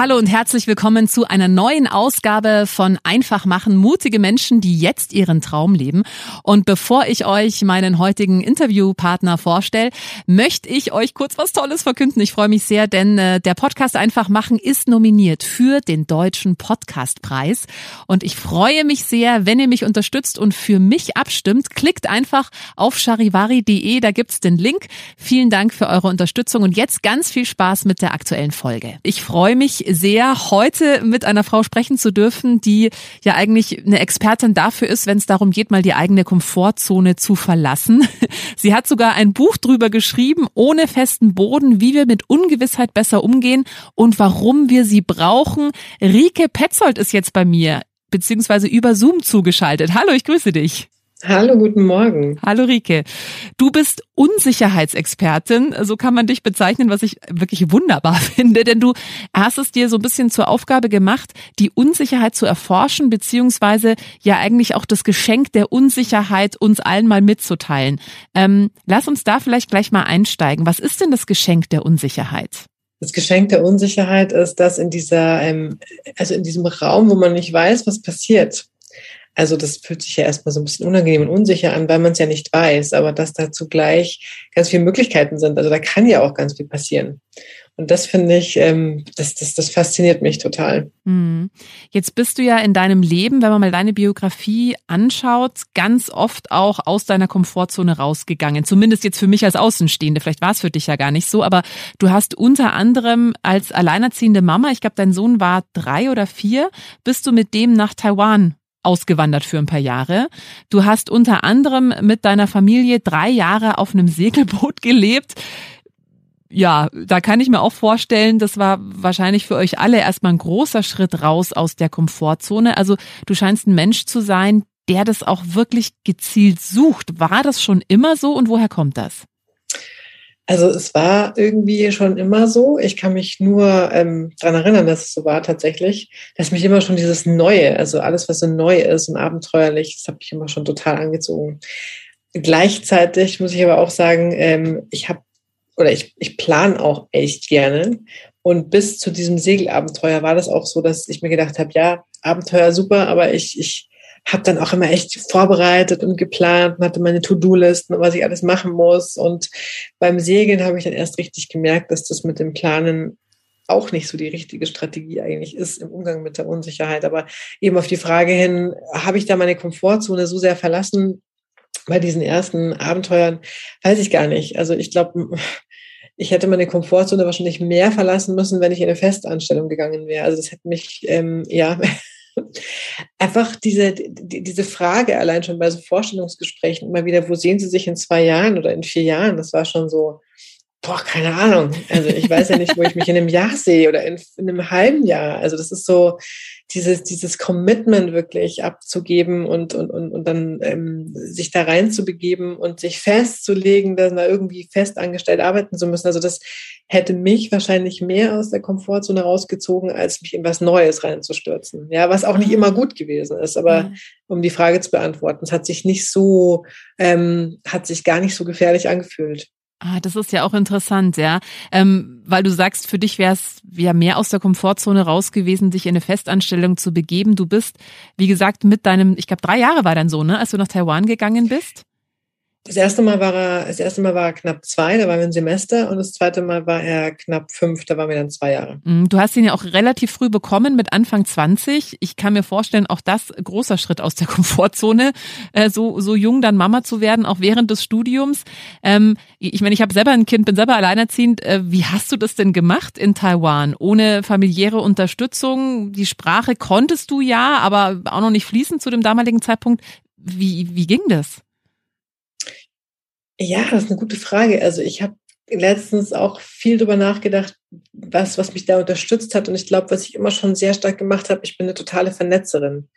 Hallo und herzlich willkommen zu einer neuen Ausgabe von Einfach machen, mutige Menschen, die jetzt ihren Traum leben. Und bevor ich euch meinen heutigen Interviewpartner vorstelle, möchte ich euch kurz was Tolles verkünden. Ich freue mich sehr, denn äh, der Podcast Einfach machen ist nominiert für den Deutschen Podcastpreis. Und ich freue mich sehr, wenn ihr mich unterstützt und für mich abstimmt. Klickt einfach auf charivari.de, da gibt's den Link. Vielen Dank für eure Unterstützung und jetzt ganz viel Spaß mit der aktuellen Folge. Ich freue mich sehr, heute mit einer Frau sprechen zu dürfen, die ja eigentlich eine Expertin dafür ist, wenn es darum geht, mal die eigene Komfortzone zu verlassen. Sie hat sogar ein Buch drüber geschrieben, ohne festen Boden, wie wir mit Ungewissheit besser umgehen und warum wir sie brauchen. Rike Petzold ist jetzt bei mir, beziehungsweise über Zoom zugeschaltet. Hallo, ich grüße dich. Hallo, guten Morgen. Hallo Rike. Du bist Unsicherheitsexpertin, so kann man dich bezeichnen, was ich wirklich wunderbar finde, denn du hast es dir so ein bisschen zur Aufgabe gemacht, die Unsicherheit zu erforschen, beziehungsweise ja eigentlich auch das Geschenk der Unsicherheit uns allen mal mitzuteilen. Ähm, lass uns da vielleicht gleich mal einsteigen. Was ist denn das Geschenk der Unsicherheit? Das Geschenk der Unsicherheit ist, dass in dieser, ähm, also in diesem Raum, wo man nicht weiß, was passiert, also das fühlt sich ja erstmal so ein bisschen unangenehm und unsicher an, weil man es ja nicht weiß, aber dass da zugleich ganz viele Möglichkeiten sind. Also da kann ja auch ganz viel passieren. Und das finde ich, ähm, das, das, das fasziniert mich total. Hm. Jetzt bist du ja in deinem Leben, wenn man mal deine Biografie anschaut, ganz oft auch aus deiner Komfortzone rausgegangen. Zumindest jetzt für mich als Außenstehende. Vielleicht war es für dich ja gar nicht so, aber du hast unter anderem als alleinerziehende Mama, ich glaube, dein Sohn war drei oder vier, bist du mit dem nach Taiwan ausgewandert für ein paar Jahre. Du hast unter anderem mit deiner Familie drei Jahre auf einem Segelboot gelebt. Ja, da kann ich mir auch vorstellen, das war wahrscheinlich für euch alle erstmal ein großer Schritt raus aus der Komfortzone. Also du scheinst ein Mensch zu sein, der das auch wirklich gezielt sucht. War das schon immer so und woher kommt das? Also es war irgendwie schon immer so. Ich kann mich nur ähm, daran erinnern, dass es so war tatsächlich, dass mich immer schon dieses Neue, also alles, was so neu ist und abenteuerlich, das habe ich immer schon total angezogen. Gleichzeitig muss ich aber auch sagen, ähm, ich habe oder ich, ich plane auch echt gerne. Und bis zu diesem Segelabenteuer war das auch so, dass ich mir gedacht habe, ja, Abenteuer super, aber ich, ich habe dann auch immer echt vorbereitet und geplant und hatte meine To-Do-Listen, was ich alles machen muss. Und beim Segeln habe ich dann erst richtig gemerkt, dass das mit dem Planen auch nicht so die richtige Strategie eigentlich ist im Umgang mit der Unsicherheit. Aber eben auf die Frage hin, habe ich da meine Komfortzone so sehr verlassen bei diesen ersten Abenteuern? Weiß ich gar nicht. Also ich glaube, ich hätte meine Komfortzone wahrscheinlich mehr verlassen müssen, wenn ich in eine Festanstellung gegangen wäre. Also das hätte mich ähm, ja einfach diese, die, diese Frage allein schon bei so Vorstellungsgesprächen immer wieder, wo sehen Sie sich in zwei Jahren oder in vier Jahren? Das war schon so, boah, keine Ahnung. Also ich weiß ja nicht, wo ich mich in einem Jahr sehe oder in, in einem halben Jahr. Also das ist so dieses, dieses Commitment wirklich abzugeben und, und, und, und dann ähm, sich da reinzubegeben und sich festzulegen, dass da irgendwie fest angestellt arbeiten zu müssen. Also das hätte mich wahrscheinlich mehr aus der Komfortzone rausgezogen, als mich in was Neues reinzustürzen. Ja, was auch nicht immer gut gewesen ist. Aber mhm. um die Frage zu beantworten, es hat sich nicht so, ähm, hat sich gar nicht so gefährlich angefühlt. Ah, das ist ja auch interessant, ja. Ähm, weil du sagst, für dich wäre es ja mehr aus der Komfortzone raus gewesen, dich in eine Festanstellung zu begeben. Du bist, wie gesagt, mit deinem, ich glaube, drei Jahre war dein Sohn, ne, als du nach Taiwan gegangen bist. Das erste Mal war er, das erste Mal war er knapp zwei, da waren wir ein Semester und das zweite Mal war er knapp fünf, da waren wir dann zwei Jahre. Mhm, du hast ihn ja auch relativ früh bekommen mit Anfang 20. Ich kann mir vorstellen, auch das großer Schritt aus der Komfortzone, äh, so, so jung dann Mama zu werden, auch während des Studiums. Ähm, ich meine, ich habe selber ein Kind, bin selber alleinerziehend. Äh, wie hast du das denn gemacht in Taiwan? Ohne familiäre Unterstützung? Die Sprache konntest du ja, aber auch noch nicht fließend zu dem damaligen Zeitpunkt. Wie, wie ging das? Ja, das ist eine gute Frage. Also ich habe letztens auch viel darüber nachgedacht, was, was mich da unterstützt hat. Und ich glaube, was ich immer schon sehr stark gemacht habe, ich bin eine totale Vernetzerin.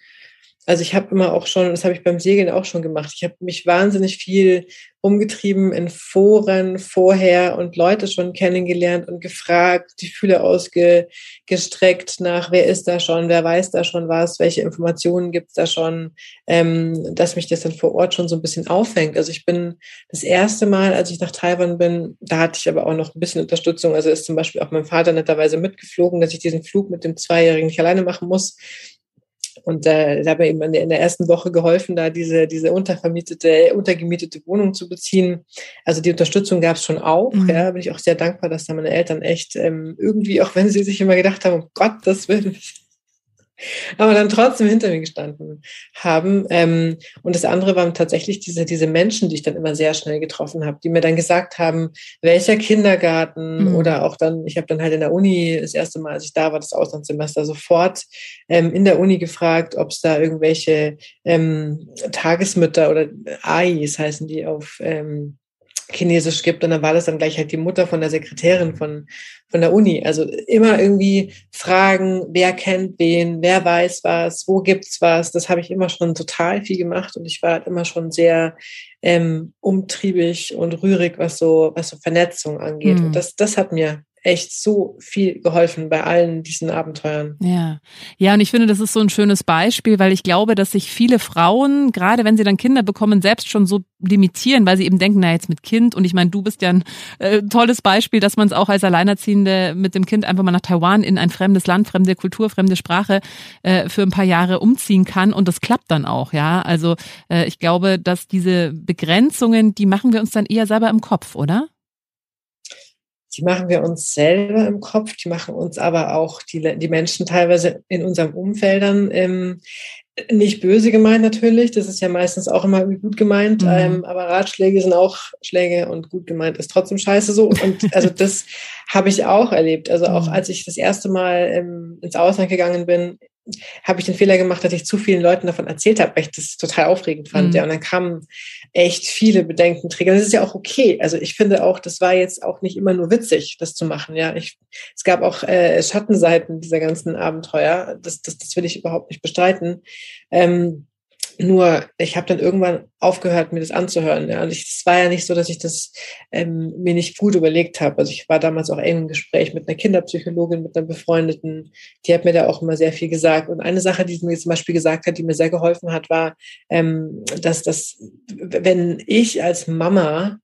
Also ich habe immer auch schon, das habe ich beim Segeln auch schon gemacht, ich habe mich wahnsinnig viel umgetrieben in Foren vorher und Leute schon kennengelernt und gefragt, die Fühle ausgestreckt nach, wer ist da schon, wer weiß da schon was, welche Informationen gibt es da schon, ähm, dass mich das dann vor Ort schon so ein bisschen auffängt. Also ich bin das erste Mal, als ich nach Taiwan bin, da hatte ich aber auch noch ein bisschen Unterstützung. Also ist zum Beispiel auch mein Vater netterweise mitgeflogen, dass ich diesen Flug mit dem Zweijährigen nicht alleine machen muss und äh, da habe mir eben in der ersten Woche geholfen, da diese, diese untervermietete, untergemietete Wohnung zu beziehen. Also die Unterstützung gab es schon auch. Mhm. Ja, bin ich auch sehr dankbar, dass da meine Eltern echt ähm, irgendwie, auch wenn sie sich immer gedacht haben, um Gottes Willen, aber dann trotzdem hinter mir gestanden haben. Ähm, und das andere waren tatsächlich diese, diese Menschen, die ich dann immer sehr schnell getroffen habe, die mir dann gesagt haben, welcher Kindergarten mhm. oder auch dann, ich habe dann halt in der Uni das erste Mal, als ich da war, das Auslandssemester, sofort ähm, in der Uni gefragt, ob es da irgendwelche ähm, Tagesmütter oder AIs heißen die auf ähm, Chinesisch gibt. Und dann war das dann gleich halt die Mutter von der Sekretärin von, von der Uni. Also immer irgendwie fragen, wer kennt wen, wer weiß was, wo gibt's was. Das habe ich immer schon total viel gemacht und ich war halt immer schon sehr ähm, umtriebig und rührig, was so, was so Vernetzung angeht. Mhm. Und das, das hat mir echt so viel geholfen bei allen diesen Abenteuern. Ja. Ja, und ich finde, das ist so ein schönes Beispiel, weil ich glaube, dass sich viele Frauen, gerade wenn sie dann Kinder bekommen, selbst schon so limitieren, weil sie eben denken, na jetzt mit Kind und ich meine, du bist ja ein äh, tolles Beispiel, dass man es auch als Alleinerziehende mit dem Kind einfach mal nach Taiwan in ein fremdes Land, fremde Kultur, fremde Sprache äh, für ein paar Jahre umziehen kann und das klappt dann auch, ja. Also äh, ich glaube, dass diese Begrenzungen, die machen wir uns dann eher selber im Kopf, oder? Die machen wir uns selber im Kopf, die machen uns aber auch die, die Menschen teilweise in unseren Umfeldern ähm, nicht böse gemeint natürlich, das ist ja meistens auch immer gut gemeint, mhm. ähm, aber Ratschläge sind auch Schläge und gut gemeint ist trotzdem scheiße so. Und also das habe ich auch erlebt. Also auch mhm. als ich das erste Mal ähm, ins Ausland gegangen bin, habe ich den Fehler gemacht, dass ich zu vielen Leuten davon erzählt habe, weil ich das total aufregend fand. Mhm. Ja, und dann kamen echt viele Bedenkenträger. Das ist ja auch okay. Also ich finde auch, das war jetzt auch nicht immer nur witzig, das zu machen. Ja, ich, es gab auch äh, Schattenseiten dieser ganzen Abenteuer. Das, das, das will ich überhaupt nicht bestreiten. Ähm, nur ich habe dann irgendwann aufgehört, mir das anzuhören. Ja. Und es war ja nicht so, dass ich das ähm, mir nicht gut überlegt habe. Also ich war damals auch eng im Gespräch mit einer Kinderpsychologin, mit einer befreundeten. Die hat mir da auch immer sehr viel gesagt. Und eine Sache, die sie mir zum Beispiel gesagt hat, die mir sehr geholfen hat, war, ähm, dass das, wenn ich als Mama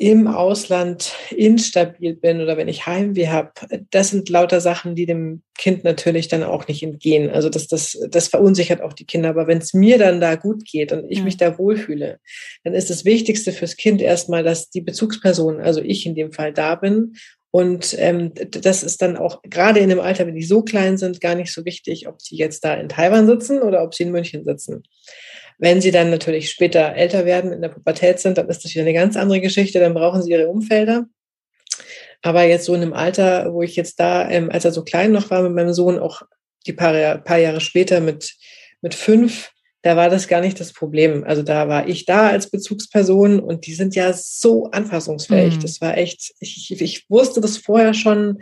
im Ausland instabil bin oder wenn ich Heimweh habe, das sind lauter Sachen, die dem Kind natürlich dann auch nicht entgehen. Also das, das, das verunsichert auch die Kinder. Aber wenn es mir dann da gut geht und ich ja. mich da wohlfühle, dann ist das Wichtigste fürs Kind erstmal, dass die Bezugsperson, also ich in dem Fall da bin. Und ähm, das ist dann auch gerade in dem Alter, wenn die so klein sind, gar nicht so wichtig, ob sie jetzt da in Taiwan sitzen oder ob sie in München sitzen. Wenn sie dann natürlich später älter werden, in der Pubertät sind, dann ist das wieder eine ganz andere Geschichte, dann brauchen sie ihre Umfelder. Aber jetzt so in einem Alter, wo ich jetzt da, ähm, als er so klein noch war mit meinem Sohn, auch die paar, paar Jahre später mit, mit fünf, da war das gar nicht das Problem. Also da war ich da als Bezugsperson und die sind ja so anfassungsfähig. Mhm. Das war echt, ich, ich wusste das vorher schon,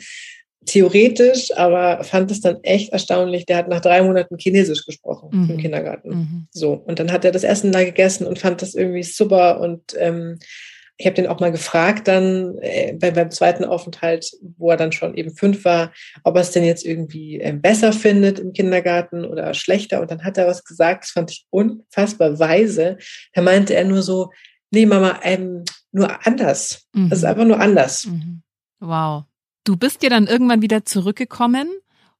theoretisch, aber fand es dann echt erstaunlich. Der hat nach drei Monaten Chinesisch gesprochen mhm. im Kindergarten. Mhm. So. Und dann hat er das Essen da gegessen und fand das irgendwie super. Und ähm, ich habe den auch mal gefragt dann äh, bei, beim zweiten Aufenthalt, wo er dann schon eben fünf war, ob er es denn jetzt irgendwie äh, besser findet im Kindergarten oder schlechter. Und dann hat er was gesagt, das fand ich unfassbar weise. Da meinte er nur so, nee, Mama, ähm, nur anders. Mhm. Das ist einfach nur anders. Mhm. Wow. Du bist ja dann irgendwann wieder zurückgekommen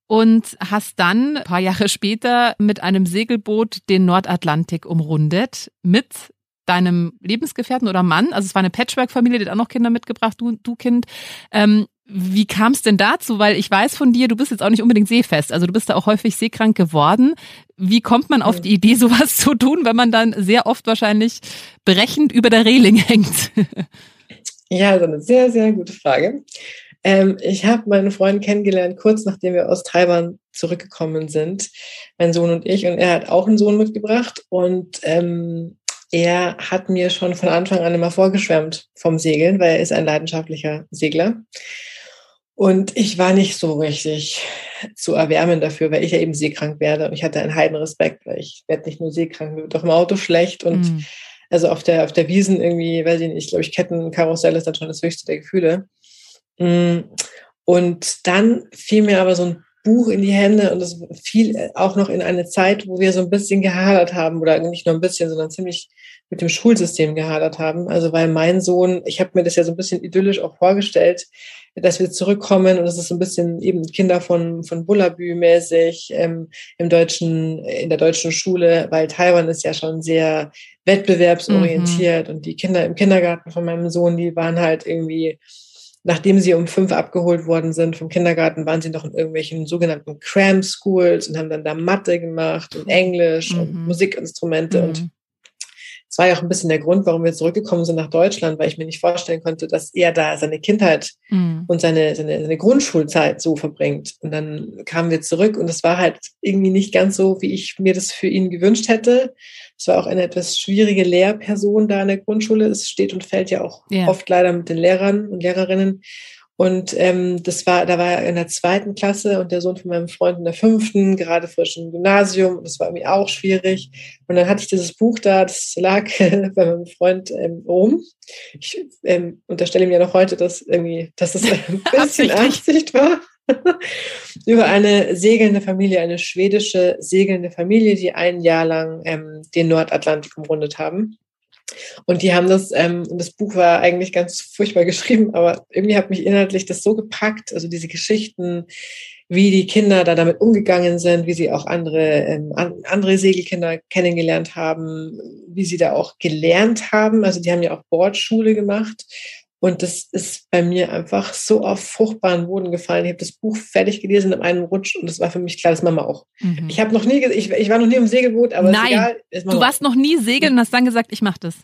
und hast dann ein paar Jahre später mit einem Segelboot den Nordatlantik umrundet mit deinem Lebensgefährten oder Mann. Also es war eine Patchwork-Familie, die hat auch noch Kinder mitgebracht, du, du Kind. Ähm, wie kam es denn dazu? Weil ich weiß von dir, du bist jetzt auch nicht unbedingt seefest. Also du bist da auch häufig seekrank geworden. Wie kommt man auf die Idee, sowas zu tun, wenn man dann sehr oft wahrscheinlich berechend über der Reling hängt? Ja, also eine sehr, sehr gute Frage. Ähm, ich habe meinen Freund kennengelernt, kurz nachdem wir aus Taiwan zurückgekommen sind, mein Sohn und ich. Und er hat auch einen Sohn mitgebracht. Und ähm, er hat mir schon von Anfang an immer vorgeschwärmt vom Segeln, weil er ist ein leidenschaftlicher Segler. Und ich war nicht so richtig zu erwärmen dafür, weil ich ja eben seekrank werde. Und ich hatte einen heiden Respekt, weil ich werde nicht nur seekrank, mir wird auch im Auto schlecht. Und mm. also auf der, auf der Wiesen irgendwie, weiß ich nicht, glaube ich, Kettenkarussell ist dann schon das höchste der Gefühle. Mm. Und dann fiel mir aber so ein Buch in die Hände und es fiel auch noch in eine Zeit, wo wir so ein bisschen gehadert haben oder nicht nur ein bisschen, sondern ziemlich mit dem Schulsystem gehadert haben. Also weil mein Sohn, ich habe mir das ja so ein bisschen idyllisch auch vorgestellt, dass wir zurückkommen und es ist so ein bisschen eben Kinder von von Bullabü mäßig ähm, im deutschen in der deutschen Schule, weil Taiwan ist ja schon sehr wettbewerbsorientiert mhm. und die Kinder im Kindergarten von meinem Sohn, die waren halt irgendwie nachdem sie um fünf abgeholt worden sind vom Kindergarten, waren sie noch in irgendwelchen sogenannten Cram Schools und haben dann da Mathe gemacht und Englisch mhm. und Musikinstrumente mhm. und es war ja auch ein bisschen der Grund, warum wir zurückgekommen sind nach Deutschland, weil ich mir nicht vorstellen konnte, dass er da seine Kindheit mhm. und seine, seine, seine Grundschulzeit so verbringt. Und dann kamen wir zurück und es war halt irgendwie nicht ganz so, wie ich mir das für ihn gewünscht hätte. Es war auch eine etwas schwierige Lehrperson da in der Grundschule. Es steht und fällt ja auch ja. oft leider mit den Lehrern und Lehrerinnen. Und ähm, das war, da war er in der zweiten Klasse und der Sohn von meinem Freund in der fünften, gerade frisch im Gymnasium. Und das war irgendwie auch schwierig. Und dann hatte ich dieses Buch da, das lag bei meinem Freund ähm, rum. Ich ähm, unterstelle ihm ja noch heute, dass irgendwie, dass es ein bisschen Absicht war. über eine segelnde Familie, eine schwedische segelnde Familie, die ein Jahr lang ähm, den Nordatlantik umrundet haben. Und die haben das, ähm, das Buch war eigentlich ganz furchtbar geschrieben, aber irgendwie hat mich inhaltlich das so gepackt, also diese Geschichten, wie die Kinder da damit umgegangen sind, wie sie auch andere, ähm, andere Segelkinder kennengelernt haben, wie sie da auch gelernt haben. Also die haben ja auch Bordschule gemacht und das ist bei mir einfach so auf fruchtbaren Boden gefallen. Ich habe das Buch fertig gelesen in einem Rutsch und es war für mich klar, das Mama auch. Mhm. Ich habe noch nie, ich, ich, war noch nie im Segelboot, aber Nein, egal, du warst noch nie segeln und hast dann gesagt, ich mache das.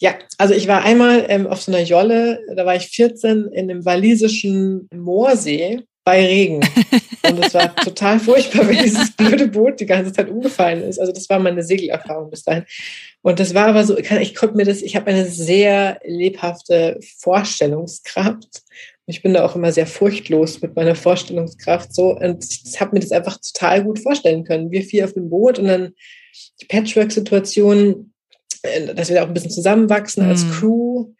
Ja, also ich war einmal ähm, auf so einer Jolle, da war ich 14 in einem walisischen Moorsee bei Regen. Und es war total furchtbar, wenn dieses blöde Boot die ganze Zeit umgefallen ist. Also das war meine Segelerfahrung bis dahin. Und das war aber so, ich konnte mir das, ich habe eine sehr lebhafte Vorstellungskraft. Ich bin da auch immer sehr furchtlos mit meiner Vorstellungskraft so. Und ich habe mir das einfach total gut vorstellen können. Wir vier auf dem Boot und dann die Patchwork-Situation, äh, dass wir da auch ein bisschen zusammenwachsen als mhm. Crew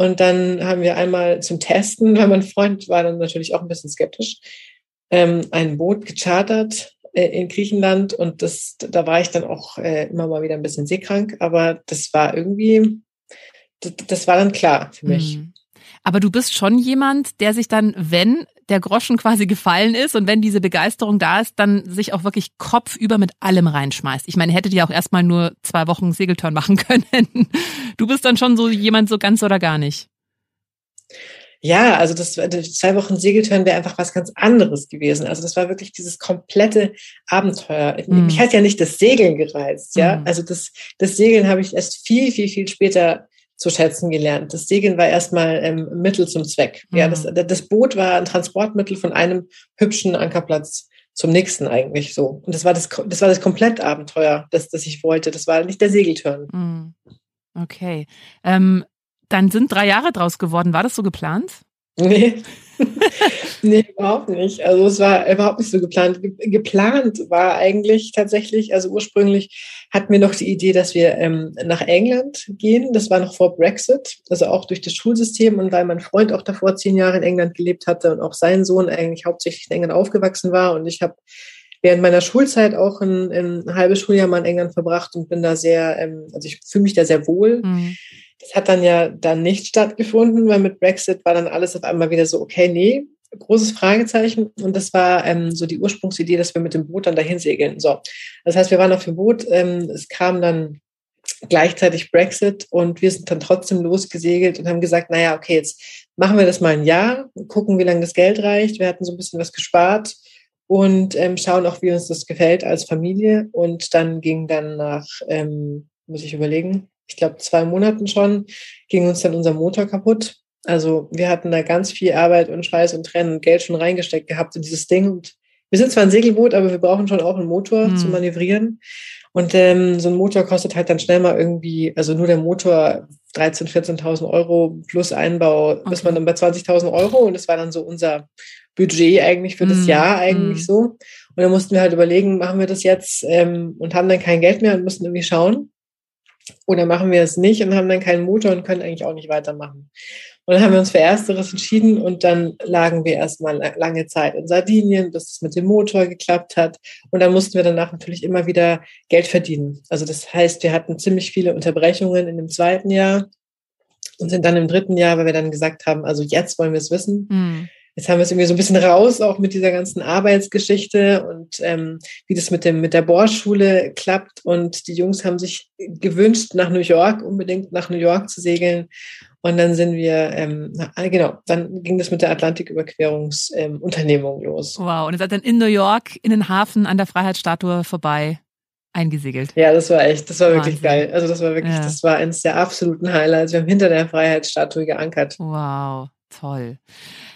und dann haben wir einmal zum Testen, weil mein Freund war dann natürlich auch ein bisschen skeptisch, ähm, ein Boot gechartert äh, in Griechenland und das, da war ich dann auch äh, immer mal wieder ein bisschen seekrank, aber das war irgendwie, das, das war dann klar für mich. Mhm. Aber du bist schon jemand, der sich dann, wenn der Groschen quasi gefallen ist und wenn diese Begeisterung da ist, dann sich auch wirklich kopfüber mit allem reinschmeißt. Ich meine, hättet ihr auch erstmal nur zwei Wochen Segeltörn machen können. Du bist dann schon so jemand so ganz oder gar nicht. Ja, also das, das zwei Wochen Segeltörn wäre einfach was ganz anderes gewesen. Also das war wirklich dieses komplette Abenteuer. Mhm. Mich hat ja nicht das Segeln gereizt, ja. Mhm. Also das, das Segeln habe ich erst viel, viel, viel später zu schätzen gelernt. Das Segeln war erstmal ähm, Mittel zum Zweck. Mhm. Ja, das, das Boot war ein Transportmittel von einem hübschen Ankerplatz zum nächsten eigentlich so. Und das war das, das war das Komplettabenteuer, das, das ich wollte. Das war nicht der Segeltörn. Mhm. Okay. Ähm, dann sind drei Jahre draus geworden. War das so geplant? Nee. nee, überhaupt nicht. Also es war überhaupt nicht so geplant. Geplant war eigentlich tatsächlich, also ursprünglich hatten wir noch die Idee, dass wir ähm, nach England gehen. Das war noch vor Brexit, also auch durch das Schulsystem und weil mein Freund auch davor zehn Jahre in England gelebt hatte und auch sein Sohn eigentlich hauptsächlich in England aufgewachsen war. Und ich habe während meiner Schulzeit auch ein, ein halbes Schuljahr mal in England verbracht und bin da sehr, ähm, also ich fühle mich da sehr wohl. Mhm. Das hat dann ja dann nicht stattgefunden, weil mit Brexit war dann alles auf einmal wieder so, okay, nee, großes Fragezeichen. Und das war ähm, so die Ursprungsidee, dass wir mit dem Boot dann dahin segeln. So, das heißt, wir waren auf dem Boot. Ähm, es kam dann gleichzeitig Brexit und wir sind dann trotzdem losgesegelt und haben gesagt, naja, okay, jetzt machen wir das mal ein Jahr, gucken, wie lange das Geld reicht. Wir hatten so ein bisschen was gespart und ähm, schauen auch, wie uns das gefällt als Familie. Und dann ging dann nach, ähm, muss ich überlegen, ich glaube zwei Monaten schon, ging uns dann unser Motor kaputt. Also wir hatten da ganz viel Arbeit und Schweiß und Tränen und Geld schon reingesteckt gehabt in dieses Ding. Und wir sind zwar ein Segelboot, aber wir brauchen schon auch einen Motor mhm. zu manövrieren. Und ähm, so ein Motor kostet halt dann schnell mal irgendwie, also nur der Motor 13.000, 14.000 Euro plus Einbau, okay. ist man dann bei 20.000 Euro. Und das war dann so unser Budget eigentlich für das mm, Jahr eigentlich mm. so. Und dann mussten wir halt überlegen, machen wir das jetzt ähm, und haben dann kein Geld mehr und mussten irgendwie schauen. Oder machen wir es nicht und haben dann keinen Motor und können eigentlich auch nicht weitermachen. Und dann haben wir uns für Ersteres entschieden und dann lagen wir erstmal lange Zeit in Sardinien, bis es mit dem Motor geklappt hat. Und dann mussten wir danach natürlich immer wieder Geld verdienen. Also das heißt, wir hatten ziemlich viele Unterbrechungen in dem zweiten Jahr und sind dann im dritten Jahr, weil wir dann gesagt haben, also jetzt wollen wir es wissen. Mhm jetzt haben wir es irgendwie so ein bisschen raus, auch mit dieser ganzen Arbeitsgeschichte und ähm, wie das mit dem mit der Bohrschule klappt. Und die Jungs haben sich gewünscht, nach New York unbedingt nach New York zu segeln. Und dann sind wir, ähm, ah, genau, dann ging das mit der Atlantiküberquerungsunternehmung ähm, los. Wow, und ihr seid dann in New York in den Hafen an der Freiheitsstatue vorbei eingesegelt. Ja, das war echt, das war Wahnsinn. wirklich geil. Also das war wirklich, ja. das war eines der absoluten Highlights. Wir haben hinter der Freiheitsstatue geankert. Wow, toll.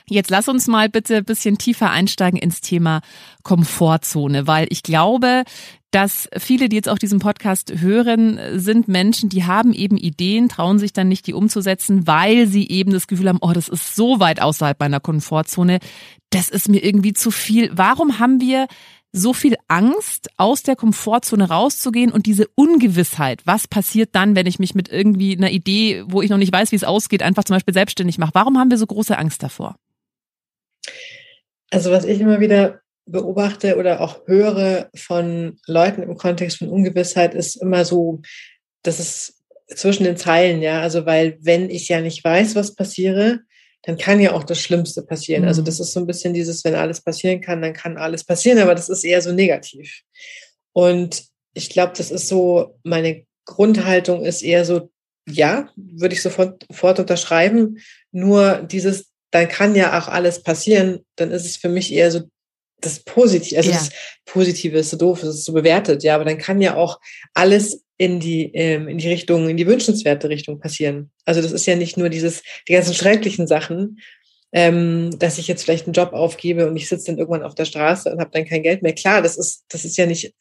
Jetzt lass uns mal bitte ein bisschen tiefer einsteigen ins Thema Komfortzone, weil ich glaube, dass viele, die jetzt auch diesen Podcast hören, sind Menschen, die haben eben Ideen, trauen sich dann nicht, die umzusetzen, weil sie eben das Gefühl haben, oh, das ist so weit außerhalb meiner Komfortzone, das ist mir irgendwie zu viel. Warum haben wir so viel Angst, aus der Komfortzone rauszugehen und diese Ungewissheit, was passiert dann, wenn ich mich mit irgendwie einer Idee, wo ich noch nicht weiß, wie es ausgeht, einfach zum Beispiel selbstständig mache? Warum haben wir so große Angst davor? Also was ich immer wieder beobachte oder auch höre von Leuten im Kontext von Ungewissheit, ist immer so, dass es zwischen den Zeilen, ja, also weil wenn ich ja nicht weiß, was passiere, dann kann ja auch das Schlimmste passieren. Also mhm. Also das ist so ein bisschen dieses, wenn alles passieren kann, dann kann alles passieren, aber das ist eher so negativ. Und ich glaube, das ist so, meine Grundhaltung ist eher so, ja, würde ich sofort, sofort unterschreiben. Nur dieses, dann kann ja auch alles passieren, dann ist es für mich eher so das Positive, also ja. das Positive ist so doof, es ist so bewertet, ja, aber dann kann ja auch alles in die, ähm, in die Richtung, in die wünschenswerte Richtung passieren. Also das ist ja nicht nur dieses, die ganzen schrecklichen Sachen, ähm, dass ich jetzt vielleicht einen Job aufgebe und ich sitze dann irgendwann auf der Straße und habe dann kein Geld mehr. Klar, das ist, das ist ja nicht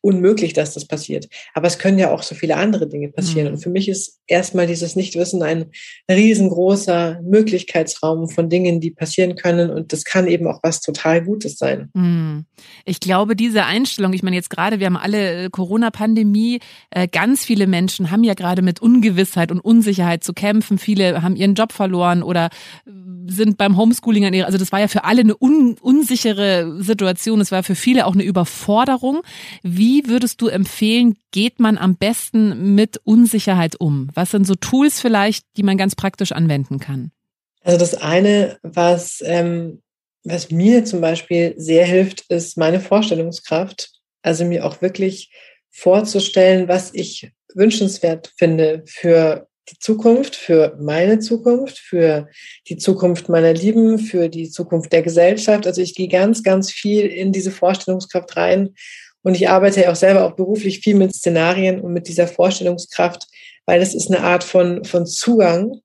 unmöglich, dass das passiert. Aber es können ja auch so viele andere Dinge passieren. Mhm. Und für mich ist erstmal dieses Nichtwissen ein riesengroßer Möglichkeitsraum von Dingen, die passieren können. Und das kann eben auch was total Gutes sein. Mhm. Ich glaube, diese Einstellung, ich meine jetzt gerade, wir haben alle äh, Corona-Pandemie, äh, ganz viele Menschen haben ja gerade mit Ungewissheit und Unsicherheit zu kämpfen. Viele haben ihren Job verloren oder sind beim Homeschooling an ihrer, also das war ja für alle eine un, unsichere Situation. Es war für viele auch eine Überforderung. Wie würdest du empfehlen, geht man am besten mit Unsicherheit um? Was sind so Tools vielleicht, die man ganz praktisch anwenden kann? Also das eine, was, ähm, was mir zum Beispiel sehr hilft, ist meine Vorstellungskraft. Also mir auch wirklich vorzustellen, was ich wünschenswert finde für die Zukunft, für meine Zukunft, für die Zukunft meiner Lieben, für die Zukunft der Gesellschaft. Also ich gehe ganz, ganz viel in diese Vorstellungskraft rein und ich arbeite ja auch selber auch beruflich viel mit Szenarien und mit dieser Vorstellungskraft, weil es ist eine Art von, von Zugang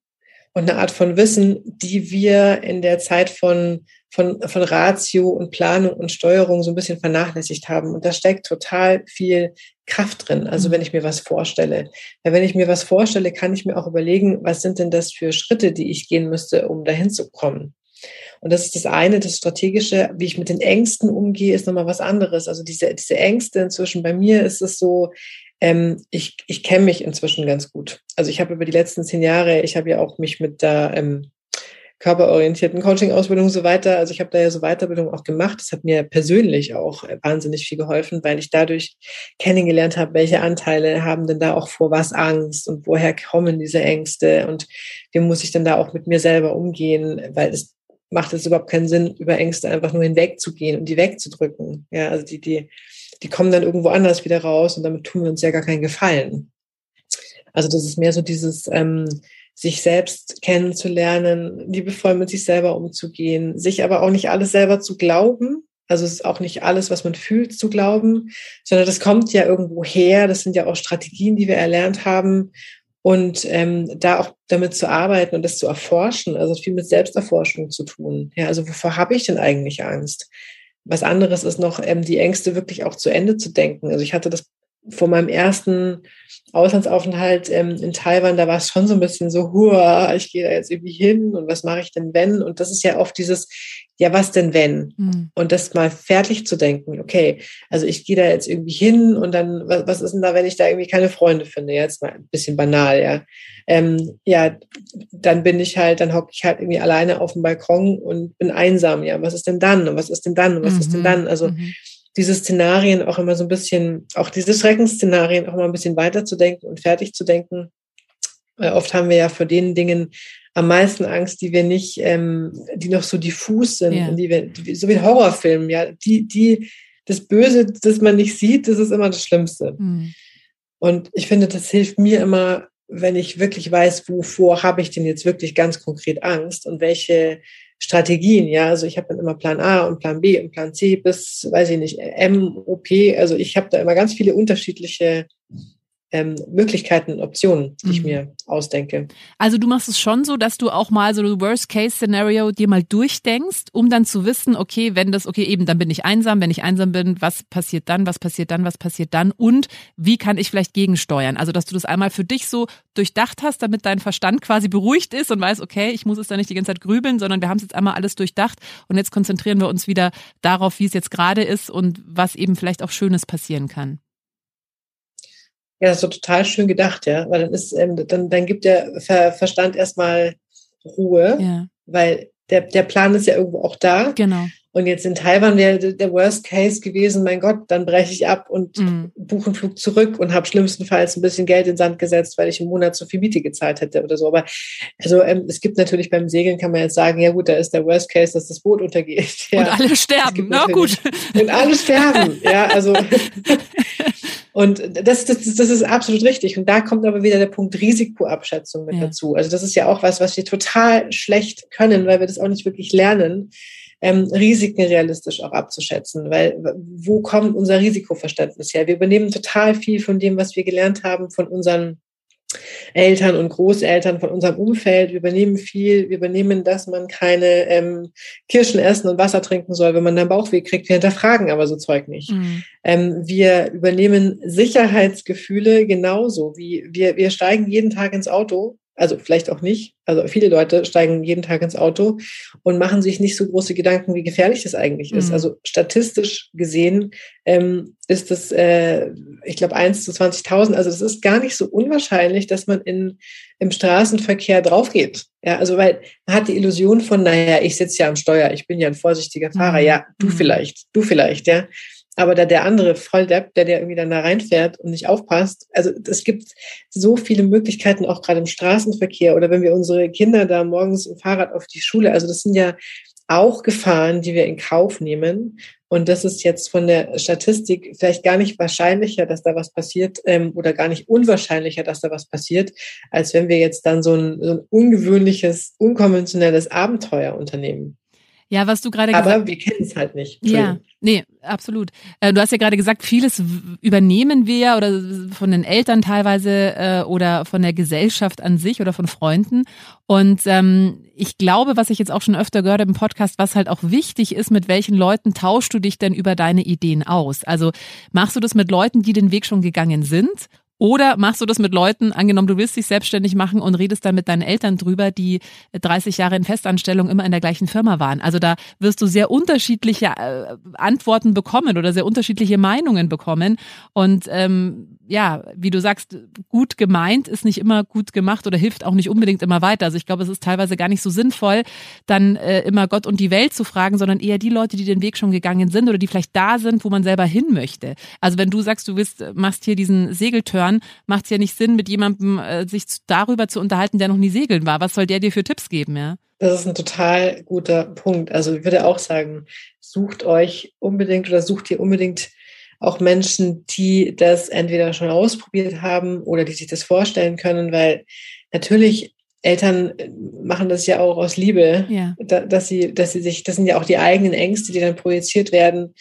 und eine Art von Wissen, die wir in der Zeit von, von, von Ratio und Planung und Steuerung so ein bisschen vernachlässigt haben. Und da steckt total viel Kraft drin. Also mhm. wenn ich mir was vorstelle. Weil wenn ich mir was vorstelle, kann ich mir auch überlegen, was sind denn das für Schritte, die ich gehen müsste, um dahin zu kommen. Und das ist das eine, das Strategische, wie ich mit den Ängsten umgehe, ist nochmal was anderes. Also diese, diese Ängste inzwischen, bei mir ist es so, ähm, ich, ich kenne mich inzwischen ganz gut. Also ich habe über die letzten zehn Jahre, ich habe ja auch mich mit der ähm, körperorientierten Coaching-Ausbildung so weiter, also ich habe da ja so Weiterbildung auch gemacht. Das hat mir persönlich auch äh, wahnsinnig viel geholfen, weil ich dadurch kennengelernt habe, welche Anteile haben denn da auch vor was Angst und woher kommen diese Ängste und wie muss ich denn da auch mit mir selber umgehen, weil es macht es überhaupt keinen Sinn, über Ängste einfach nur hinwegzugehen und die wegzudrücken. Ja, also die, die, die kommen dann irgendwo anders wieder raus und damit tun wir uns ja gar keinen Gefallen. Also das ist mehr so dieses, ähm, sich selbst kennenzulernen, liebevoll mit sich selber umzugehen, sich aber auch nicht alles selber zu glauben. Also es ist auch nicht alles, was man fühlt, zu glauben, sondern das kommt ja irgendwo her. Das sind ja auch Strategien, die wir erlernt haben. Und ähm, da auch damit zu arbeiten und das zu erforschen, also viel mit Selbsterforschung zu tun. Ja, also wovor habe ich denn eigentlich Angst? Was anderes ist noch, ähm, die Ängste wirklich auch zu Ende zu denken. Also ich hatte das vor meinem ersten Auslandsaufenthalt ähm, in Taiwan, da war es schon so ein bisschen so, hua, ich gehe da jetzt irgendwie hin und was mache ich denn wenn? Und das ist ja oft dieses, ja, was denn wenn? Mhm. Und das mal fertig zu denken, okay, also ich gehe da jetzt irgendwie hin und dann, was, was ist denn da, wenn ich da irgendwie keine Freunde finde? Jetzt mal ein bisschen banal, ja. Ähm, ja, dann bin ich halt, dann hocke ich halt irgendwie alleine auf dem Balkon und bin einsam, ja. Was ist denn dann? Und was ist denn dann? Und was mhm. ist denn mhm. dann? Also mhm diese Szenarien auch immer so ein bisschen, auch diese Schreckensszenarien auch mal ein bisschen weiterzudenken und fertig zu denken. Weil oft haben wir ja vor den Dingen am meisten Angst, die wir nicht, ähm, die noch so diffus sind, ja. die wir, die, so wie Horrorfilmen, ja, die, die, das Böse, das man nicht sieht, das ist immer das Schlimmste. Mhm. Und ich finde, das hilft mir immer, wenn ich wirklich weiß, wovor habe ich denn jetzt wirklich ganz konkret Angst und welche Strategien, ja. Also ich habe dann immer Plan A und Plan B und Plan C bis, weiß ich nicht, M, OP. Also ich habe da immer ganz viele unterschiedliche ähm, Möglichkeiten, Optionen, die mhm. ich mir ausdenke. Also du machst es schon so, dass du auch mal so ein Worst-Case-Szenario dir mal durchdenkst, um dann zu wissen, okay, wenn das, okay, eben, dann bin ich einsam, wenn ich einsam bin, was passiert dann, was passiert dann, was passiert dann und wie kann ich vielleicht gegensteuern? Also, dass du das einmal für dich so durchdacht hast, damit dein Verstand quasi beruhigt ist und weiß, okay, ich muss es da nicht die ganze Zeit grübeln, sondern wir haben es jetzt einmal alles durchdacht und jetzt konzentrieren wir uns wieder darauf, wie es jetzt gerade ist und was eben vielleicht auch Schönes passieren kann. Ja, das ist so total schön gedacht, ja, weil dann ist, ähm, dann, dann gibt der Ver Verstand erstmal Ruhe, ja. weil der, der Plan ist ja irgendwo auch da. Genau. Und jetzt in Taiwan wäre der Worst Case gewesen, mein Gott, dann breche ich ab und mhm. buche einen Flug zurück und habe schlimmstenfalls ein bisschen Geld in den Sand gesetzt, weil ich im Monat zu viel Miete gezahlt hätte oder so. Aber also ähm, es gibt natürlich beim Segeln kann man jetzt sagen, ja gut, da ist der Worst Case, dass das Boot untergeht. Ja. Und alle sterben, na gut. Und alle sterben, ja, also Und das, das, das ist absolut richtig. Und da kommt aber wieder der Punkt Risikoabschätzung mit ja. dazu. Also das ist ja auch was, was wir total schlecht können, weil wir das auch nicht wirklich lernen, ähm, Risiken realistisch auch abzuschätzen. Weil wo kommt unser Risikoverständnis her? Wir übernehmen total viel von dem, was wir gelernt haben, von unseren Eltern und Großeltern von unserem Umfeld. Wir übernehmen viel. Wir übernehmen, dass man keine ähm, Kirschen essen und Wasser trinken soll, wenn man einen Bauchweh kriegt. Wir hinterfragen aber so Zeug nicht. Mhm. Ähm, wir übernehmen Sicherheitsgefühle genauso wie wir, wir steigen jeden Tag ins Auto also vielleicht auch nicht. Also viele Leute steigen jeden Tag ins Auto und machen sich nicht so große Gedanken, wie gefährlich das eigentlich ist. Mhm. Also statistisch gesehen ähm, ist das, äh, ich glaube, 1 zu 20.000. Also es ist gar nicht so unwahrscheinlich, dass man in, im Straßenverkehr draufgeht. Ja, also weil man hat die Illusion von, naja, ich sitze ja am Steuer, ich bin ja ein vorsichtiger Fahrer. Mhm. Ja, du mhm. vielleicht, du vielleicht, ja. Aber da der andere Volldepp, der der irgendwie dann da reinfährt und nicht aufpasst, also es gibt so viele Möglichkeiten, auch gerade im Straßenverkehr oder wenn wir unsere Kinder da morgens im Fahrrad auf die Schule, also das sind ja auch Gefahren, die wir in Kauf nehmen. Und das ist jetzt von der Statistik vielleicht gar nicht wahrscheinlicher, dass da was passiert ähm, oder gar nicht unwahrscheinlicher, dass da was passiert, als wenn wir jetzt dann so ein, so ein ungewöhnliches, unkonventionelles Abenteuer unternehmen. Ja, was du gerade gesagt hast. Aber wir kennen es halt nicht. Ja, nee, absolut. Äh, du hast ja gerade gesagt, vieles übernehmen wir oder von den Eltern teilweise äh, oder von der Gesellschaft an sich oder von Freunden. Und ähm, ich glaube, was ich jetzt auch schon öfter gehört habe im Podcast, was halt auch wichtig ist, mit welchen Leuten tauschst du dich denn über deine Ideen aus? Also machst du das mit Leuten, die den Weg schon gegangen sind? Oder machst du das mit Leuten, angenommen, du willst dich selbstständig machen und redest dann mit deinen Eltern drüber, die 30 Jahre in Festanstellung immer in der gleichen Firma waren. Also da wirst du sehr unterschiedliche äh, Antworten bekommen oder sehr unterschiedliche Meinungen bekommen. Und ähm, ja, wie du sagst, gut gemeint ist nicht immer gut gemacht oder hilft auch nicht unbedingt immer weiter. Also ich glaube, es ist teilweise gar nicht so sinnvoll, dann äh, immer Gott und die Welt zu fragen, sondern eher die Leute, die den Weg schon gegangen sind oder die vielleicht da sind, wo man selber hin möchte. Also wenn du sagst, du bist, machst hier diesen Segelturn, hören, macht es ja nicht Sinn, mit jemandem äh, sich darüber zu unterhalten, der noch nie segeln war. Was soll der dir für Tipps geben, ja? Das ist ein total guter Punkt. Also ich würde auch sagen, sucht euch unbedingt oder sucht ihr unbedingt auch Menschen, die das entweder schon ausprobiert haben oder die sich das vorstellen können, weil natürlich Eltern machen das ja auch aus Liebe, ja. dass sie, dass sie sich, das sind ja auch die eigenen Ängste, die dann projiziert werden.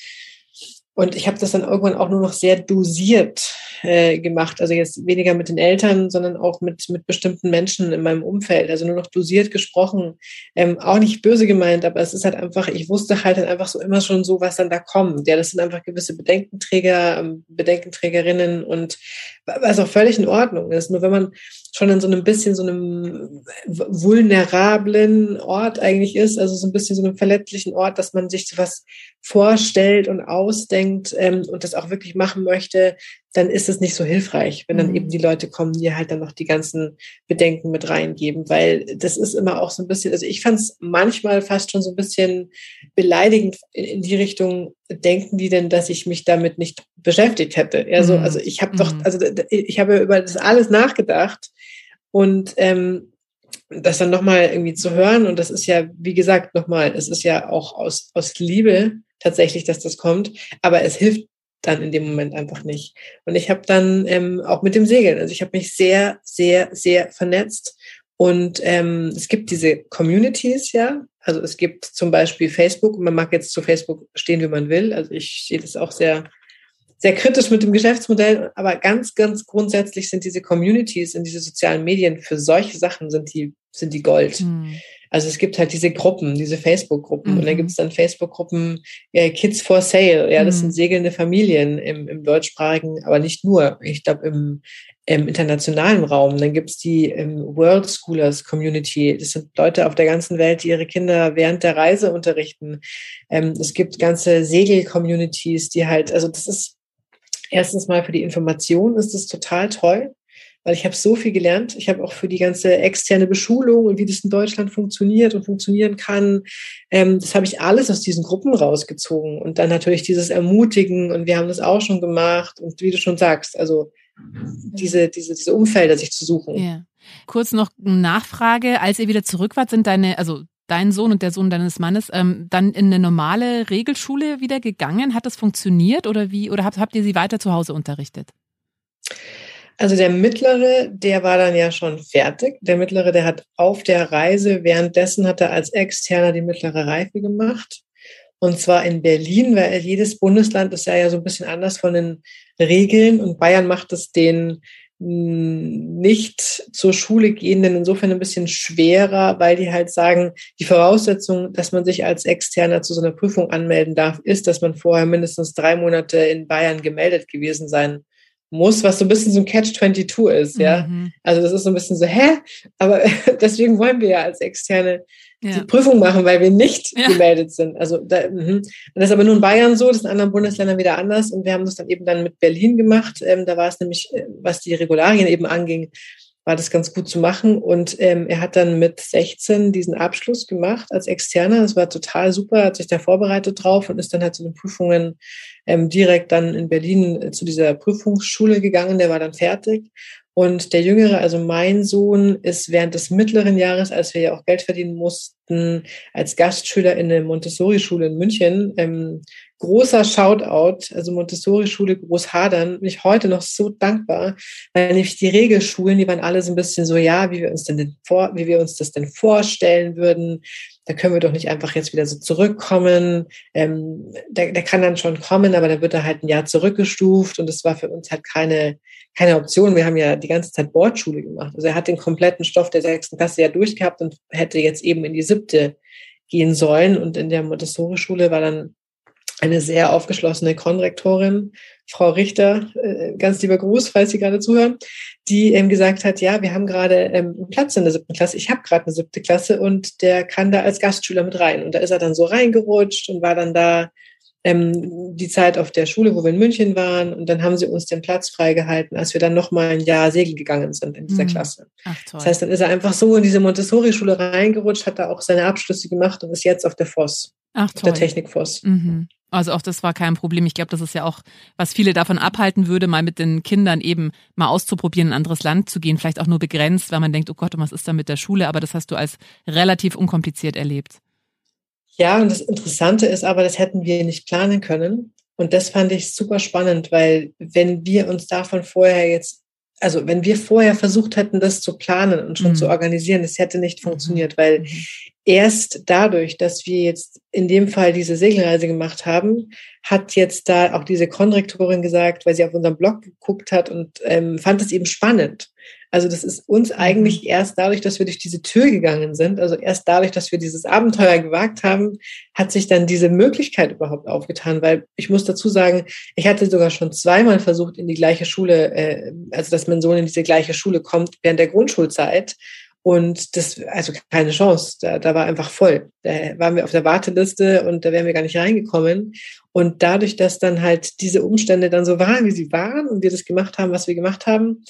Und ich habe das dann irgendwann auch nur noch sehr dosiert äh, gemacht. Also jetzt weniger mit den Eltern, sondern auch mit, mit bestimmten Menschen in meinem Umfeld. Also nur noch dosiert gesprochen. Ähm, auch nicht böse gemeint, aber es ist halt einfach, ich wusste halt dann einfach so immer schon so, was dann da kommt. Ja, das sind einfach gewisse Bedenkenträger, ähm, Bedenkenträgerinnen und was auch völlig in Ordnung ist. Nur wenn man schon in so einem bisschen so einem vulnerablen Ort eigentlich ist, also so ein bisschen so einem verletzlichen Ort, dass man sich was vorstellt und ausdenkt ähm, und das auch wirklich machen möchte, dann ist es nicht so hilfreich, wenn dann mhm. eben die Leute kommen, die halt dann noch die ganzen Bedenken mit reingeben, weil das ist immer auch so ein bisschen, also ich fand es manchmal fast schon so ein bisschen beleidigend in die Richtung, denken die denn, dass ich mich damit nicht beschäftigt hätte? Ja, so, mhm. also ich habe doch, mhm. also ich habe über das alles nachgedacht und ähm, das dann nochmal irgendwie zu hören und das ist ja, wie gesagt, nochmal, es ist ja auch aus, aus Liebe tatsächlich, dass das kommt, aber es hilft dann in dem Moment einfach nicht. Und ich habe dann ähm, auch mit dem Segeln, also ich habe mich sehr, sehr, sehr vernetzt. Und ähm, es gibt diese Communities, ja. Also es gibt zum Beispiel Facebook. Man mag jetzt zu Facebook stehen, wie man will. Also ich sehe das auch sehr, sehr kritisch mit dem Geschäftsmodell. Aber ganz, ganz grundsätzlich sind diese Communities in diese sozialen Medien für solche Sachen sind die, sind die Gold. Mhm. Also es gibt halt diese Gruppen, diese Facebook-Gruppen. Mhm. Und dann gibt es dann Facebook-Gruppen äh, Kids for Sale. Ja, das mhm. sind segelnde Familien im, im deutschsprachigen, aber nicht nur. Ich glaube, im, im internationalen Raum. Dann gibt es die ähm, World Schoolers Community. Das sind Leute auf der ganzen Welt, die ihre Kinder während der Reise unterrichten. Ähm, es gibt ganze Segel-Communities, die halt, also das ist erstens mal für die Information ist das total toll weil ich habe so viel gelernt. Ich habe auch für die ganze externe Beschulung und wie das in Deutschland funktioniert und funktionieren kann, ähm, das habe ich alles aus diesen Gruppen rausgezogen. Und dann natürlich dieses Ermutigen und wir haben das auch schon gemacht und wie du schon sagst, also diese, diese, diese Umfelder sich zu suchen. Ja. Kurz noch eine Nachfrage, als ihr wieder zurück wart, sind deine, also dein Sohn und der Sohn deines Mannes ähm, dann in eine normale Regelschule wieder gegangen? Hat das funktioniert oder wie? Oder habt, habt ihr sie weiter zu Hause unterrichtet? Also der mittlere, der war dann ja schon fertig. Der mittlere, der hat auf der Reise, währenddessen hat er als Externer die mittlere Reife gemacht. Und zwar in Berlin, weil jedes Bundesland ist ja, ja so ein bisschen anders von den Regeln und Bayern macht es den hm, nicht zur Schule gehenden insofern ein bisschen schwerer, weil die halt sagen, die Voraussetzung, dass man sich als Externer zu so einer Prüfung anmelden darf, ist, dass man vorher mindestens drei Monate in Bayern gemeldet gewesen sein muss, was so ein bisschen so ein Catch-22 ist, ja. Mhm. Also das ist so ein bisschen so, hä? Aber deswegen wollen wir ja als Externe ja. die Prüfung machen, weil wir nicht ja. gemeldet sind. Also da, mh. und das ist aber nur in Bayern so, das ist in anderen Bundesländern wieder anders. Und wir haben das dann eben dann mit Berlin gemacht. Ähm, da war es nämlich, äh, was die Regularien eben anging, war das ganz gut zu machen. Und ähm, er hat dann mit 16 diesen Abschluss gemacht als Externer. Das war total super, hat sich da vorbereitet drauf und ist dann halt zu den Prüfungen ähm, direkt dann in Berlin äh, zu dieser Prüfungsschule gegangen. Der war dann fertig. Und der Jüngere, also mein Sohn, ist während des mittleren Jahres, als wir ja auch Geld verdienen mussten, als Gastschüler in der Montessori-Schule in München ähm, großer Shoutout, also Montessori-Schule Großhadern, bin ich heute noch so dankbar, weil nämlich die Regelschulen, die waren alle so ein bisschen so, ja, wie wir uns denn vor, wie wir uns das denn vorstellen würden. Da können wir doch nicht einfach jetzt wieder so zurückkommen. Ähm, der, der kann dann schon kommen, aber dann wird er halt ein Jahr zurückgestuft und das war für uns halt keine, keine Option. Wir haben ja die ganze Zeit Bordschule gemacht. Also er hat den kompletten Stoff der sechsten Klasse ja durchgehabt und hätte jetzt eben in die siebte gehen sollen. Und in der Montessori-Schule war dann eine sehr aufgeschlossene Konrektorin, Frau Richter, äh, ganz lieber Gruß, falls Sie gerade zuhören, die ähm, gesagt hat, ja, wir haben gerade ähm, einen Platz in der siebten Klasse. Ich habe gerade eine siebte Klasse und der kann da als Gastschüler mit rein. Und da ist er dann so reingerutscht und war dann da ähm, die Zeit auf der Schule, wo wir in München waren. Und dann haben sie uns den Platz freigehalten, als wir dann noch mal ein Jahr segeln gegangen sind in dieser mhm. Klasse. Ach, toll. Das heißt, dann ist er einfach so in diese Montessori-Schule reingerutscht, hat da auch seine Abschlüsse gemacht und ist jetzt auf der Voss. Ach, toll. Der Technik Voss. Mhm. Also auch das war kein Problem. Ich glaube, das ist ja auch, was viele davon abhalten würde, mal mit den Kindern eben mal auszuprobieren, in ein anderes Land zu gehen, vielleicht auch nur begrenzt, weil man denkt, oh Gott, was ist da mit der Schule? Aber das hast du als relativ unkompliziert erlebt. Ja, und das Interessante ist aber, das hätten wir nicht planen können. Und das fand ich super spannend, weil wenn wir uns davon vorher jetzt also wenn wir vorher versucht hätten, das zu planen und schon mhm. zu organisieren, das hätte nicht mhm. funktioniert, weil mhm. erst dadurch, dass wir jetzt in dem Fall diese Segelreise gemacht haben, hat jetzt da auch diese Konrektorin gesagt, weil sie auf unserem Blog geguckt hat und ähm, fand es eben spannend. Also das ist uns eigentlich mhm. erst dadurch, dass wir durch diese Tür gegangen sind, also erst dadurch, dass wir dieses Abenteuer gewagt haben, hat sich dann diese Möglichkeit überhaupt aufgetan. Weil ich muss dazu sagen, ich hatte sogar schon zweimal versucht, in die gleiche Schule, äh, also dass mein Sohn in diese gleiche Schule kommt während der Grundschulzeit. Und das, also keine Chance. Da, da war einfach voll. Da waren wir auf der Warteliste und da wären wir gar nicht reingekommen. Und dadurch, dass dann halt diese Umstände dann so waren, wie sie waren und wir das gemacht haben, was wir gemacht haben,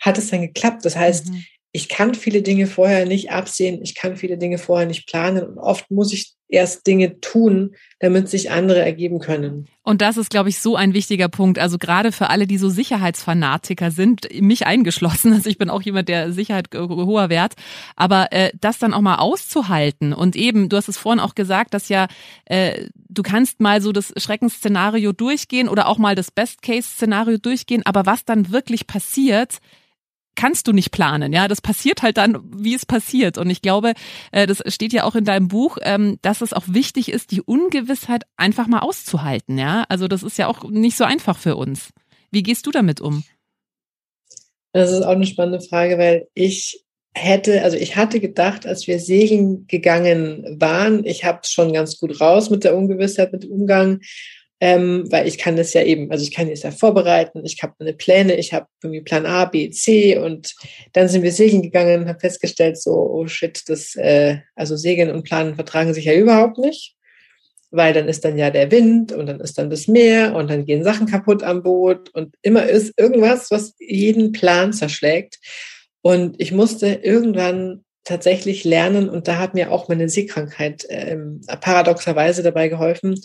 hat es dann geklappt. Das heißt, mhm. ich kann viele Dinge vorher nicht absehen, ich kann viele Dinge vorher nicht planen und oft muss ich erst Dinge tun, damit sich andere ergeben können. Und das ist, glaube ich, so ein wichtiger Punkt. Also gerade für alle, die so Sicherheitsfanatiker sind, mich eingeschlossen. Also ich bin auch jemand, der Sicherheit hoher Wert. Aber äh, das dann auch mal auszuhalten und eben, du hast es vorhin auch gesagt, dass ja äh, du kannst mal so das Schreckensszenario durchgehen oder auch mal das Best-Case-Szenario durchgehen. Aber was dann wirklich passiert, kannst du nicht planen. Ja, das passiert halt dann, wie es passiert. Und ich glaube, äh, das steht ja auch in deinem Buch, ähm, dass es auch wichtig ist, die Ungewissheit einfach mal auszuhalten. Ja, also das ist ja auch nicht so einfach für uns. Wie gehst du damit um? Das ist auch eine spannende Frage, weil ich hätte, also ich hatte gedacht, als wir segeln gegangen waren, ich habe es schon ganz gut raus mit der Ungewissheit, mit dem Umgang ähm, weil ich kann das ja eben, also ich kann das ja vorbereiten, ich habe meine Pläne, ich habe irgendwie Plan A, B, C und dann sind wir segeln gegangen und habe festgestellt, so, oh shit, das, äh, also Segeln und Planen vertragen sich ja überhaupt nicht, weil dann ist dann ja der Wind und dann ist dann das Meer und dann gehen Sachen kaputt am Boot und immer ist irgendwas, was jeden Plan zerschlägt. Und ich musste irgendwann tatsächlich lernen, und da hat mir auch meine Seekrankheit ähm, paradoxerweise dabei geholfen,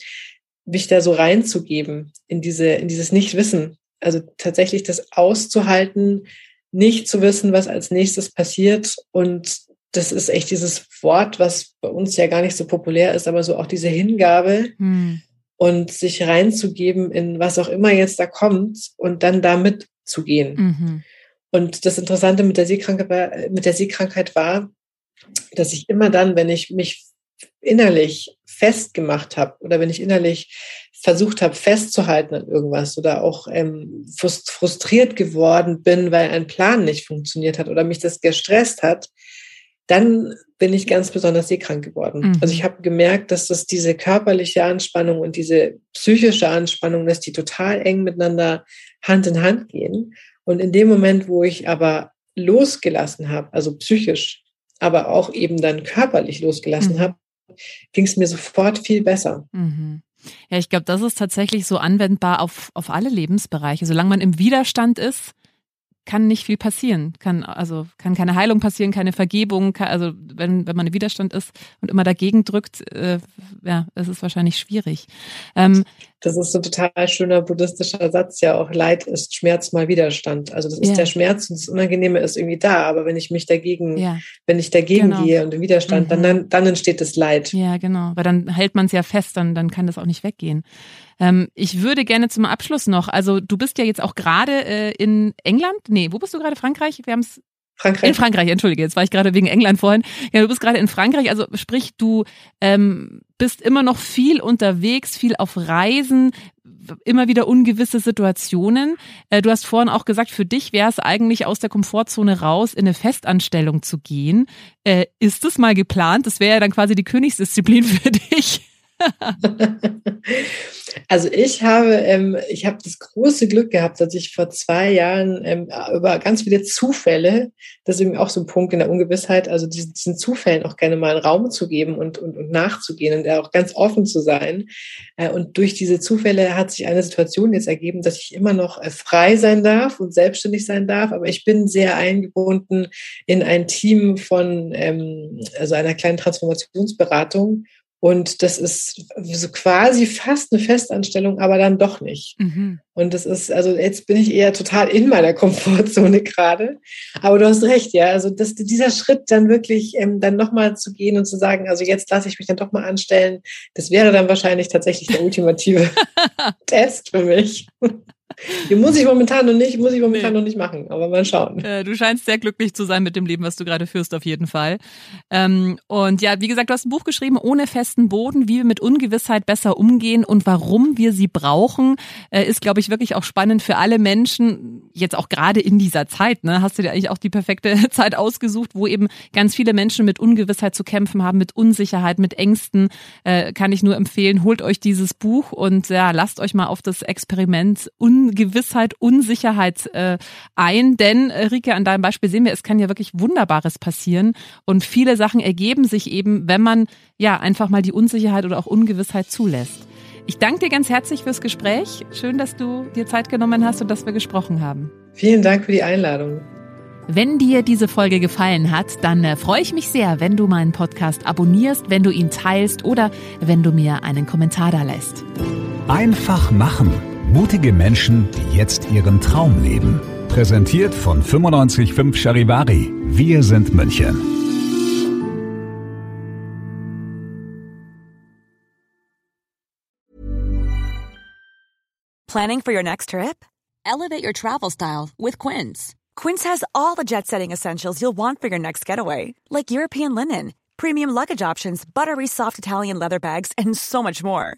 mich da so reinzugeben in diese, in dieses Nichtwissen. Also tatsächlich das auszuhalten, nicht zu wissen, was als nächstes passiert. Und das ist echt dieses Wort, was bei uns ja gar nicht so populär ist, aber so auch diese Hingabe hm. und sich reinzugeben in was auch immer jetzt da kommt und dann damit zu gehen. Mhm. Und das Interessante mit der, Seekrankheit, mit der Seekrankheit war, dass ich immer dann, wenn ich mich innerlich festgemacht habe oder wenn ich innerlich versucht habe festzuhalten an irgendwas oder auch ähm, frustriert geworden bin, weil ein Plan nicht funktioniert hat oder mich das gestresst hat, dann bin ich ganz besonders seekrank geworden. Mhm. Also ich habe gemerkt, dass das diese körperliche Anspannung und diese psychische Anspannung, dass die total eng miteinander Hand in Hand gehen. Und in dem Moment, wo ich aber losgelassen habe, also psychisch, aber auch eben dann körperlich losgelassen mhm. habe, ging es mir sofort viel besser. Mhm. Ja, ich glaube, das ist tatsächlich so anwendbar auf, auf alle Lebensbereiche. Solange man im Widerstand ist, kann nicht viel passieren. Kann, also, kann keine Heilung passieren, keine Vergebung. Kann, also, wenn, wenn man im Widerstand ist und immer dagegen drückt, äh, ja, es ist wahrscheinlich schwierig. Ähm, das ist so ein total schöner buddhistischer Satz, ja auch Leid ist Schmerz mal Widerstand. Also das ist ja. der Schmerz und das Unangenehme ist irgendwie da, aber wenn ich mich dagegen, ja. wenn ich dagegen genau. gehe und im Widerstand, mhm. dann, dann, dann entsteht das Leid. Ja, genau, weil dann hält man es ja fest, dann, dann kann das auch nicht weggehen. Ähm, ich würde gerne zum Abschluss noch, also du bist ja jetzt auch gerade äh, in England, nee, wo bist du gerade? Frankreich? Wir haben es Frankreich. In Frankreich, entschuldige, jetzt war ich gerade wegen England vorhin. Ja, du bist gerade in Frankreich, also sprich, du ähm, bist immer noch viel unterwegs, viel auf Reisen, immer wieder ungewisse Situationen. Äh, du hast vorhin auch gesagt, für dich wäre es eigentlich aus der Komfortzone raus, in eine Festanstellung zu gehen. Äh, ist das mal geplant? Das wäre ja dann quasi die Königsdisziplin für dich. also ich habe, ähm, ich habe das große Glück gehabt, dass ich vor zwei Jahren ähm, über ganz viele Zufälle, das ist eben auch so ein Punkt in der Ungewissheit, also diesen, diesen Zufällen auch gerne mal einen Raum zu geben und, und, und nachzugehen und auch ganz offen zu sein. Äh, und durch diese Zufälle hat sich eine Situation jetzt ergeben, dass ich immer noch äh, frei sein darf und selbstständig sein darf, aber ich bin sehr eingebunden in ein Team von, ähm, also einer kleinen Transformationsberatung Und das ist so quasi fast eine Festanstellung, aber dann doch nicht. Mhm. Und das ist, also jetzt bin ich eher total in meiner Komfortzone gerade. Aber du hast recht, ja. Also das, dieser Schritt dann wirklich ähm, dann nochmal zu gehen und zu sagen, also jetzt lasse ich mich dann doch mal anstellen, das wäre dann wahrscheinlich tatsächlich der ultimative Test für mich. Die muss ich momentan noch nicht, muss ich momentan nee. noch nicht machen, aber mal schauen. Äh, du scheinst sehr glücklich zu sein mit dem Leben, was du gerade führst, auf jeden Fall. Ähm, und ja, wie gesagt, du hast ein Buch geschrieben, ohne festen Boden, wie wir mit Ungewissheit besser umgehen und warum wir sie brauchen, äh, ist, glaube ich, wirklich auch spannend für alle Menschen, jetzt auch gerade in dieser Zeit, ne? Hast du dir eigentlich auch die perfekte Zeit ausgesucht, wo eben ganz viele Menschen mit Ungewissheit zu kämpfen haben, mit Unsicherheit, mit Ängsten, äh, kann ich nur empfehlen, holt euch dieses Buch und ja, lasst euch mal auf das Experiment un Ungewissheit, Unsicherheit äh, ein. Denn, äh, Rike, an deinem Beispiel sehen wir, es kann ja wirklich Wunderbares passieren. Und viele Sachen ergeben sich eben, wenn man ja einfach mal die Unsicherheit oder auch Ungewissheit zulässt. Ich danke dir ganz herzlich fürs Gespräch. Schön, dass du dir Zeit genommen hast und dass wir gesprochen haben. Vielen Dank für die Einladung. Wenn dir diese Folge gefallen hat, dann äh, freue ich mich sehr, wenn du meinen Podcast abonnierst, wenn du ihn teilst oder wenn du mir einen Kommentar da lässt. Einfach machen Mutige Menschen, die jetzt ihren Traum leben. Präsentiert von 955 Charivari. Wir sind München. Planning for your next trip? Elevate your travel style with Quince. Quince has all the jet setting essentials you'll want for your next getaway, like European linen, premium luggage options, buttery soft Italian leather bags, and so much more